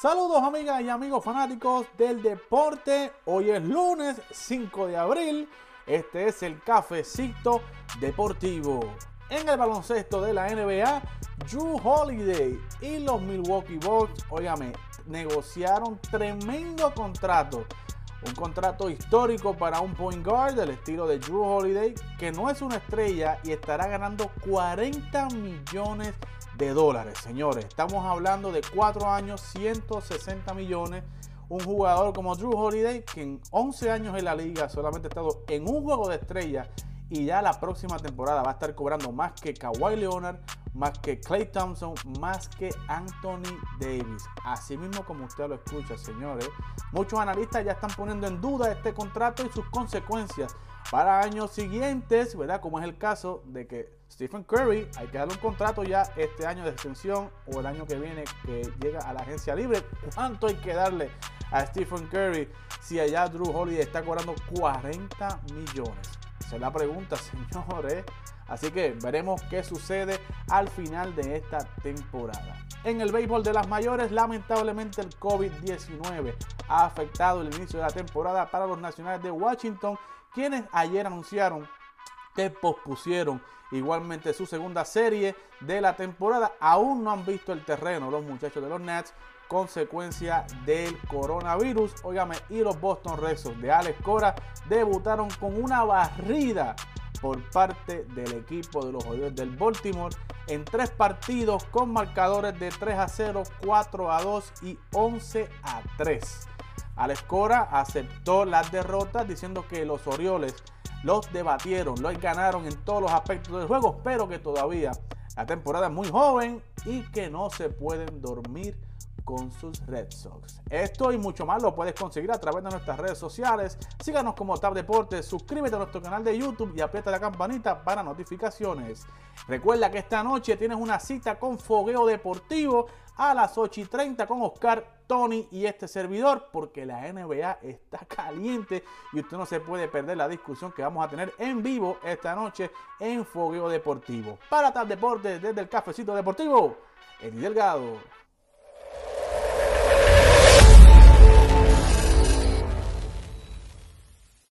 Saludos amigas y amigos fanáticos del deporte. Hoy es lunes 5 de abril. Este es el cafecito deportivo. En el baloncesto de la NBA, Drew Holiday y los Milwaukee Bucks, óigame, negociaron tremendo contrato. Un contrato histórico para un point guard del estilo de Drew Holiday, que no es una estrella y estará ganando 40 millones de dólares, señores. Estamos hablando de 4 años, 160 millones. Un jugador como Drew Holiday, que en 11 años en la liga solamente ha estado en un juego de estrella y ya la próxima temporada va a estar cobrando más que Kawhi Leonard, más que Clay Thompson, más que Anthony Davis. Así mismo como usted lo escucha, señores. Muchos analistas ya están poniendo en duda este contrato y sus consecuencias para años siguientes, ¿verdad? Como es el caso de que Stephen Curry hay que darle un contrato ya este año de extensión o el año que viene que llega a la agencia libre. ¿Cuánto hay que darle a Stephen Curry si allá Drew Holiday está cobrando 40 millones? Esa es la pregunta, señores. Así que veremos qué sucede al final de esta temporada. En el béisbol de las mayores, lamentablemente el COVID-19 ha afectado el inicio de la temporada para los nacionales de Washington, quienes ayer anunciaron que pospusieron igualmente su segunda serie de la temporada. Aún no han visto el terreno los muchachos de los Nets, consecuencia del coronavirus. Óigame, y los Boston Red Sox de Alex Cora debutaron con una barrida por parte del equipo de los Orioles del Baltimore en tres partidos con marcadores de 3 a 0, 4 a 2 y 11 a 3. Alex Cora aceptó las derrotas diciendo que los Orioles los debatieron, los ganaron en todos los aspectos del juego, pero que todavía la temporada es muy joven y que no se pueden dormir con sus Red Sox. Esto y mucho más lo puedes conseguir a través de nuestras redes sociales. Síganos como Tab Deportes, suscríbete a nuestro canal de YouTube y aprieta la campanita para notificaciones. Recuerda que esta noche tienes una cita con Fogueo Deportivo a las 8 y 30 con Oscar, Tony y este servidor porque la NBA está caliente y usted no se puede perder la discusión que vamos a tener en vivo esta noche en Fogueo Deportivo. Para Tab Deportes desde el Cafecito Deportivo, Eddie Delgado.